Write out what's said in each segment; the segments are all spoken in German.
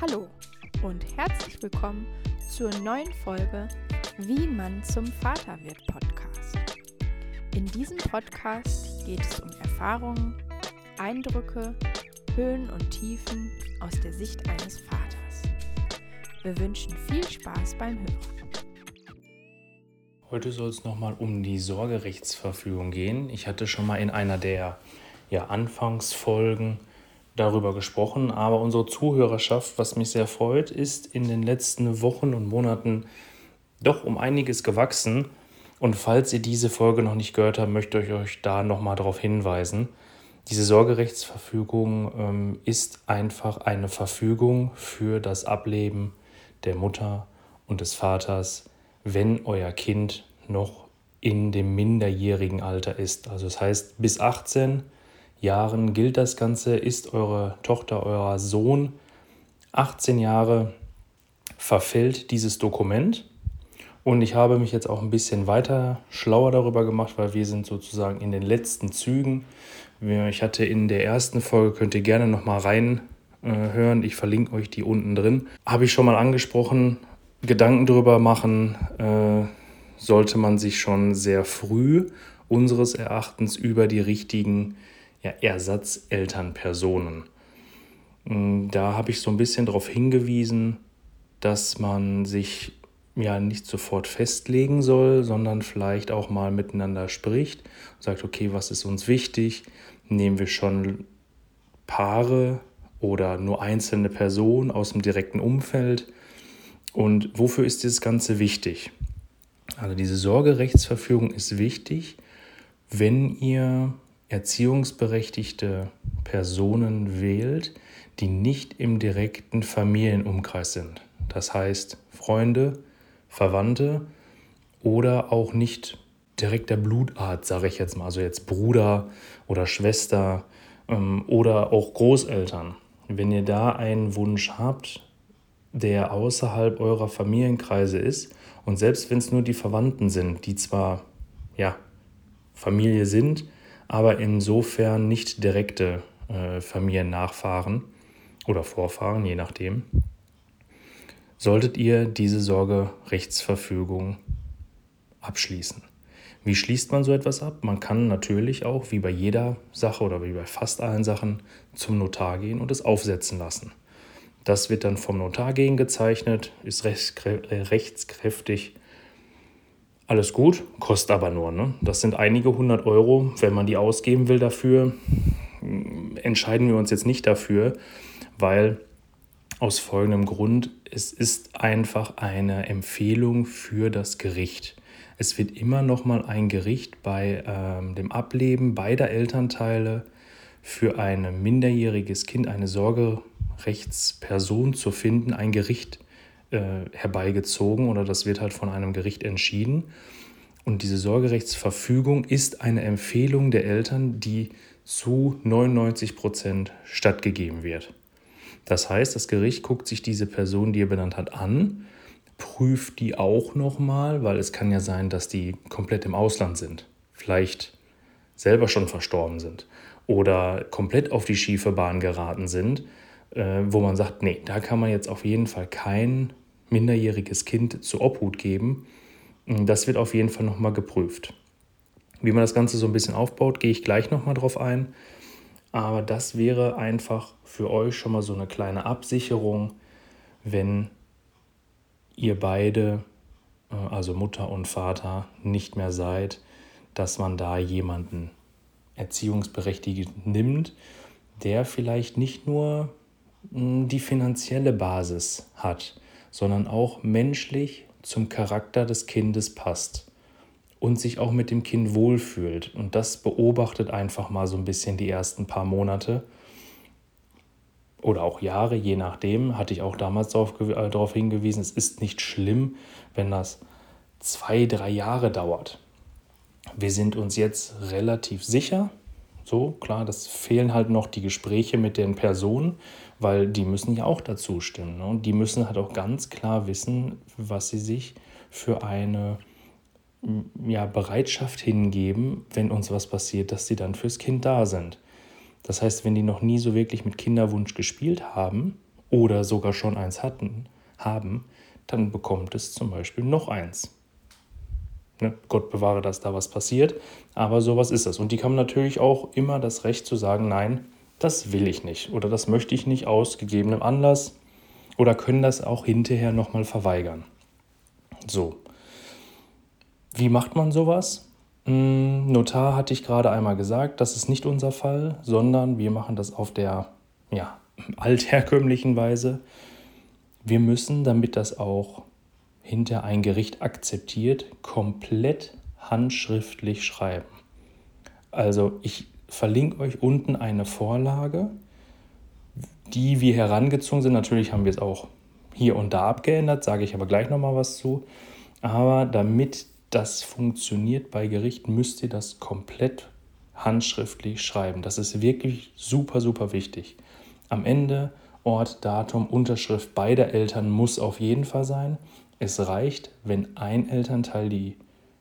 Hallo und herzlich willkommen zur neuen Folge Wie man zum Vater wird Podcast. In diesem Podcast geht es um Erfahrungen, Eindrücke, Höhen und Tiefen aus der Sicht eines Vaters. Wir wünschen viel Spaß beim Hören. Heute soll es nochmal um die Sorgerechtsverfügung gehen. Ich hatte schon mal in einer der ja, Anfangsfolgen darüber gesprochen, aber unsere Zuhörerschaft, was mich sehr freut, ist in den letzten Wochen und Monaten doch um einiges gewachsen. Und falls ihr diese Folge noch nicht gehört habt, möchte ich euch da nochmal darauf hinweisen. Diese Sorgerechtsverfügung ähm, ist einfach eine Verfügung für das Ableben der Mutter und des Vaters, wenn euer Kind noch in dem minderjährigen Alter ist. Also das heißt, bis 18 Jahren gilt das Ganze, ist eure Tochter, euer Sohn 18 Jahre, verfällt dieses Dokument. Und ich habe mich jetzt auch ein bisschen weiter schlauer darüber gemacht, weil wir sind sozusagen in den letzten Zügen. Ich hatte in der ersten Folge, könnt ihr gerne nochmal reinhören, ich verlinke euch die unten drin. Habe ich schon mal angesprochen, Gedanken darüber machen äh, sollte man sich schon sehr früh unseres Erachtens über die richtigen ja, Ersatzelternpersonen. Mm, da habe ich so ein bisschen darauf hingewiesen, dass man sich ja nicht sofort festlegen soll, sondern vielleicht auch mal miteinander spricht und sagt, okay, was ist uns wichtig? Nehmen wir schon Paare oder nur einzelne Personen aus dem direkten Umfeld? Und wofür ist das Ganze wichtig? Also diese Sorgerechtsverfügung ist wichtig, wenn ihr erziehungsberechtigte Personen wählt, die nicht im direkten Familienumkreis sind. Das heißt Freunde, Verwandte oder auch nicht direkter Blutart, sage ich jetzt mal, also jetzt Bruder oder Schwester ähm, oder auch Großeltern. Wenn ihr da einen Wunsch habt, der außerhalb eurer Familienkreise ist und selbst wenn es nur die Verwandten sind, die zwar ja Familie sind, aber insofern nicht direkte äh, Familiennachfahren oder Vorfahren, je nachdem, solltet ihr diese Sorgerechtsverfügung abschließen. Wie schließt man so etwas ab? Man kann natürlich auch, wie bei jeder Sache oder wie bei fast allen Sachen, zum Notar gehen und es aufsetzen lassen. Das wird dann vom Notar gegengezeichnet, ist rechtskräftig alles gut, kostet aber nur. Ne? Das sind einige hundert Euro. Wenn man die ausgeben will dafür, entscheiden wir uns jetzt nicht dafür, weil aus folgendem Grund, es ist einfach eine Empfehlung für das Gericht. Es wird immer noch mal ein Gericht bei ähm, dem Ableben beider Elternteile für ein minderjähriges Kind, eine Sorgerechtsperson zu finden, ein Gericht äh, herbeigezogen oder das wird halt von einem Gericht entschieden. Und diese Sorgerechtsverfügung ist eine Empfehlung der Eltern, die zu 99 Prozent stattgegeben wird. Das heißt, das Gericht guckt sich diese Person, die er benannt hat, an, prüft die auch nochmal, weil es kann ja sein, dass die komplett im Ausland sind, vielleicht selber schon verstorben sind oder komplett auf die schiefe Bahn geraten sind, äh, wo man sagt, nee, da kann man jetzt auf jeden Fall kein minderjähriges Kind zur Obhut geben. Das wird auf jeden Fall nochmal geprüft. Wie man das Ganze so ein bisschen aufbaut, gehe ich gleich nochmal drauf ein. Aber das wäre einfach für euch schon mal so eine kleine Absicherung, wenn ihr beide, äh, also Mutter und Vater, nicht mehr seid, dass man da jemanden erziehungsberechtigt nimmt, der vielleicht nicht nur die finanzielle Basis hat, sondern auch menschlich zum Charakter des Kindes passt und sich auch mit dem Kind wohlfühlt. Und das beobachtet einfach mal so ein bisschen die ersten paar Monate oder auch Jahre, je nachdem, hatte ich auch damals darauf, äh, darauf hingewiesen, es ist nicht schlimm, wenn das zwei, drei Jahre dauert. Wir sind uns jetzt relativ sicher, so, klar, das fehlen halt noch die Gespräche mit den Personen, weil die müssen ja auch dazu stimmen. Ne? Und die müssen halt auch ganz klar wissen, was sie sich für eine ja, Bereitschaft hingeben, wenn uns was passiert, dass sie dann fürs Kind da sind. Das heißt, wenn die noch nie so wirklich mit Kinderwunsch gespielt haben oder sogar schon eins hatten, haben, dann bekommt es zum Beispiel noch eins. Ne? Gott bewahre, dass da was passiert, aber sowas ist das. Und die haben natürlich auch immer das Recht zu sagen, nein, das will ich nicht oder das möchte ich nicht aus gegebenem Anlass oder können das auch hinterher nochmal verweigern. So. Wie macht man sowas? Hm, Notar hatte ich gerade einmal gesagt, das ist nicht unser Fall, sondern wir machen das auf der ja, altherkömmlichen Weise. Wir müssen, damit das auch hinter ein Gericht akzeptiert, komplett handschriftlich schreiben. Also ich verlinke euch unten eine Vorlage, die wir herangezogen sind. Natürlich haben wir es auch hier und da abgeändert, sage ich aber gleich nochmal was zu. Aber damit das funktioniert bei Gericht, müsst ihr das komplett handschriftlich schreiben. Das ist wirklich super, super wichtig. Am Ende Ort, Datum, Unterschrift beider Eltern muss auf jeden Fall sein. Es reicht, wenn ein Elternteil die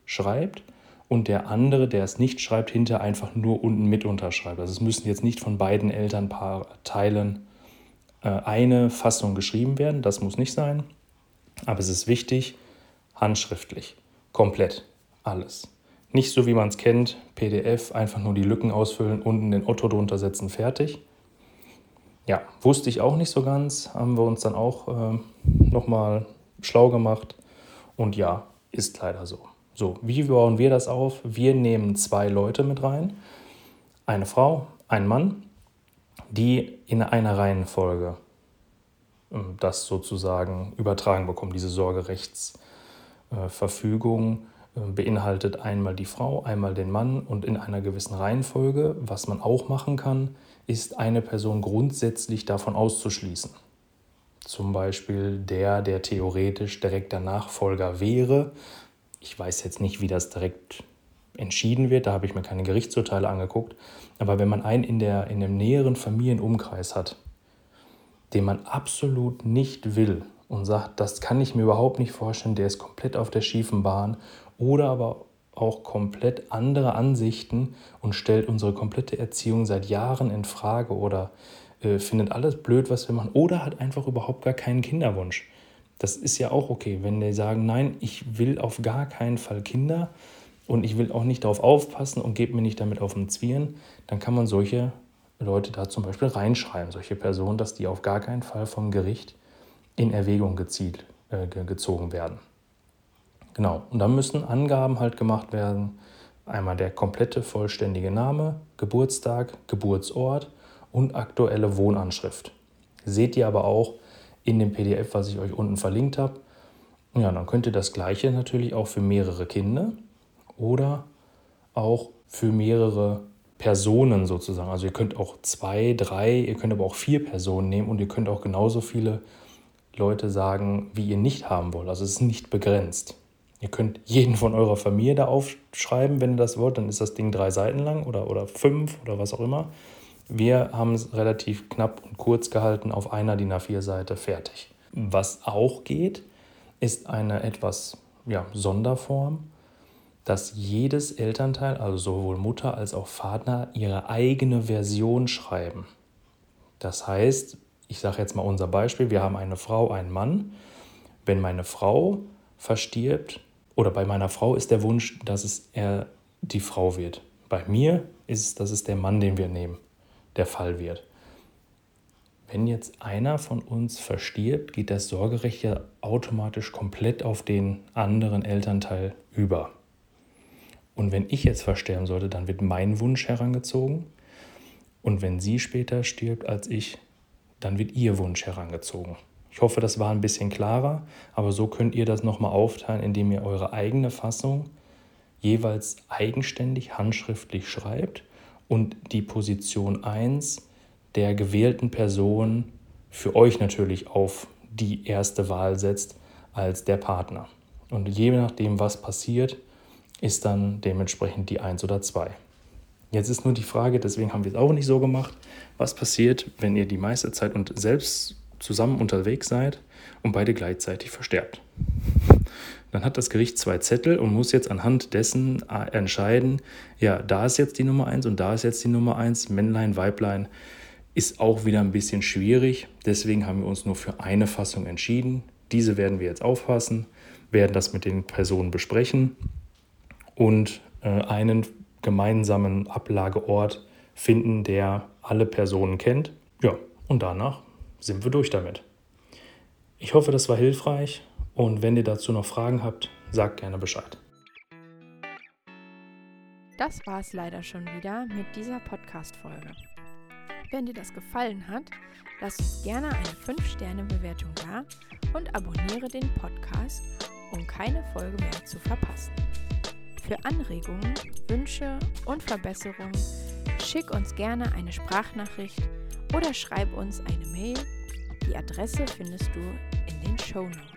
schreibt und der andere, der es nicht schreibt, hinter einfach nur unten mit unterschreibt. Also es müssen jetzt nicht von beiden Elternteilen äh, eine Fassung geschrieben werden, das muss nicht sein. Aber es ist wichtig, handschriftlich, komplett, alles. Nicht so wie man es kennt, PDF, einfach nur die Lücken ausfüllen, unten den Otto drunter setzen, fertig. Ja, wusste ich auch nicht so ganz, haben wir uns dann auch äh, nochmal schlau gemacht. Und ja, ist leider so. So, wie bauen wir das auf? Wir nehmen zwei Leute mit rein, eine Frau, ein Mann, die in einer Reihenfolge ähm, das sozusagen übertragen bekommen. Diese Sorgerechtsverfügung äh, beinhaltet einmal die Frau, einmal den Mann und in einer gewissen Reihenfolge. Was man auch machen kann, ist eine Person grundsätzlich davon auszuschließen. Zum Beispiel der, der theoretisch direkter Nachfolger wäre, ich weiß jetzt nicht, wie das direkt entschieden wird, da habe ich mir keine Gerichtsurteile angeguckt, aber wenn man einen in, der, in einem näheren Familienumkreis hat, den man absolut nicht will und sagt, das kann ich mir überhaupt nicht vorstellen, der ist komplett auf der schiefen Bahn oder aber auch komplett andere Ansichten und stellt unsere komplette Erziehung seit Jahren in Frage oder äh, findet alles blöd, was wir machen oder hat einfach überhaupt gar keinen Kinderwunsch das ist ja auch okay, wenn die sagen, nein, ich will auf gar keinen Fall Kinder und ich will auch nicht darauf aufpassen und gebe mir nicht damit auf den Zwirn, dann kann man solche Leute da zum Beispiel reinschreiben, solche Personen, dass die auf gar keinen Fall vom Gericht in Erwägung gezielt, äh, gezogen werden. Genau, und dann müssen Angaben halt gemacht werden. Einmal der komplette vollständige Name, Geburtstag, Geburtsort und aktuelle Wohnanschrift. Seht ihr aber auch, in dem PDF, was ich euch unten verlinkt habe. Ja, dann könnt ihr das gleiche natürlich auch für mehrere Kinder oder auch für mehrere Personen sozusagen. Also ihr könnt auch zwei, drei, ihr könnt aber auch vier Personen nehmen und ihr könnt auch genauso viele Leute sagen, wie ihr nicht haben wollt. Also es ist nicht begrenzt. Ihr könnt jeden von eurer Familie da aufschreiben, wenn ihr das wollt, dann ist das Ding drei Seiten lang oder, oder fünf oder was auch immer. Wir haben es relativ knapp und kurz gehalten auf einer DIN A4-Seite fertig. Was auch geht, ist eine etwas ja, Sonderform, dass jedes Elternteil, also sowohl Mutter als auch Vater, ihre eigene Version schreiben. Das heißt, ich sage jetzt mal unser Beispiel, wir haben eine Frau, einen Mann. Wenn meine Frau verstirbt, oder bei meiner Frau ist der Wunsch, dass es er die Frau wird. Bei mir ist es, dass es der Mann, den wir nehmen der Fall wird. Wenn jetzt einer von uns verstirbt, geht das Sorgerecht ja automatisch komplett auf den anderen Elternteil über. Und wenn ich jetzt versterben sollte, dann wird mein Wunsch herangezogen. Und wenn sie später stirbt als ich, dann wird ihr Wunsch herangezogen. Ich hoffe, das war ein bisschen klarer, aber so könnt ihr das nochmal aufteilen, indem ihr eure eigene Fassung jeweils eigenständig handschriftlich schreibt und die Position 1 der gewählten Person für euch natürlich auf die erste Wahl setzt als der Partner. Und je nachdem, was passiert, ist dann dementsprechend die 1 oder 2. Jetzt ist nur die Frage, deswegen haben wir es auch nicht so gemacht, was passiert, wenn ihr die meiste Zeit und selbst zusammen unterwegs seid und beide gleichzeitig versterbt. Dann hat das Gericht zwei Zettel und muss jetzt anhand dessen äh, entscheiden, ja, da ist jetzt die Nummer 1 und da ist jetzt die Nummer 1, Männlein, Weiblein. ist auch wieder ein bisschen schwierig. Deswegen haben wir uns nur für eine Fassung entschieden. Diese werden wir jetzt auffassen, werden das mit den Personen besprechen und äh, einen gemeinsamen Ablageort finden, der alle Personen kennt. Ja, und danach sind wir durch damit. Ich hoffe, das war hilfreich und wenn ihr dazu noch Fragen habt, sagt gerne Bescheid. Das war es leider schon wieder mit dieser Podcast-Folge. Wenn dir das gefallen hat, lass uns gerne eine 5-Sterne-Bewertung da und abonniere den Podcast, um keine Folge mehr zu verpassen. Für Anregungen, Wünsche und Verbesserungen schick uns gerne eine Sprachnachricht oder schreib uns eine Mail. Die Adresse findest du in den Show Notes.